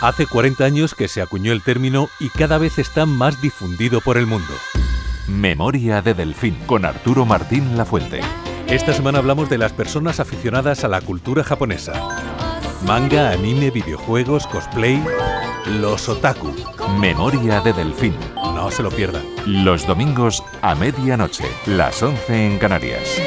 Hace 40 años que se acuñó el término y cada vez está más difundido por el mundo. Memoria de Delfín con Arturo Martín Lafuente. Esta semana hablamos de las personas aficionadas a la cultura japonesa. Manga, anime, videojuegos, cosplay, los otaku. Memoria de Delfín. No se lo pierdan. Los domingos a medianoche, las 11 en Canarias.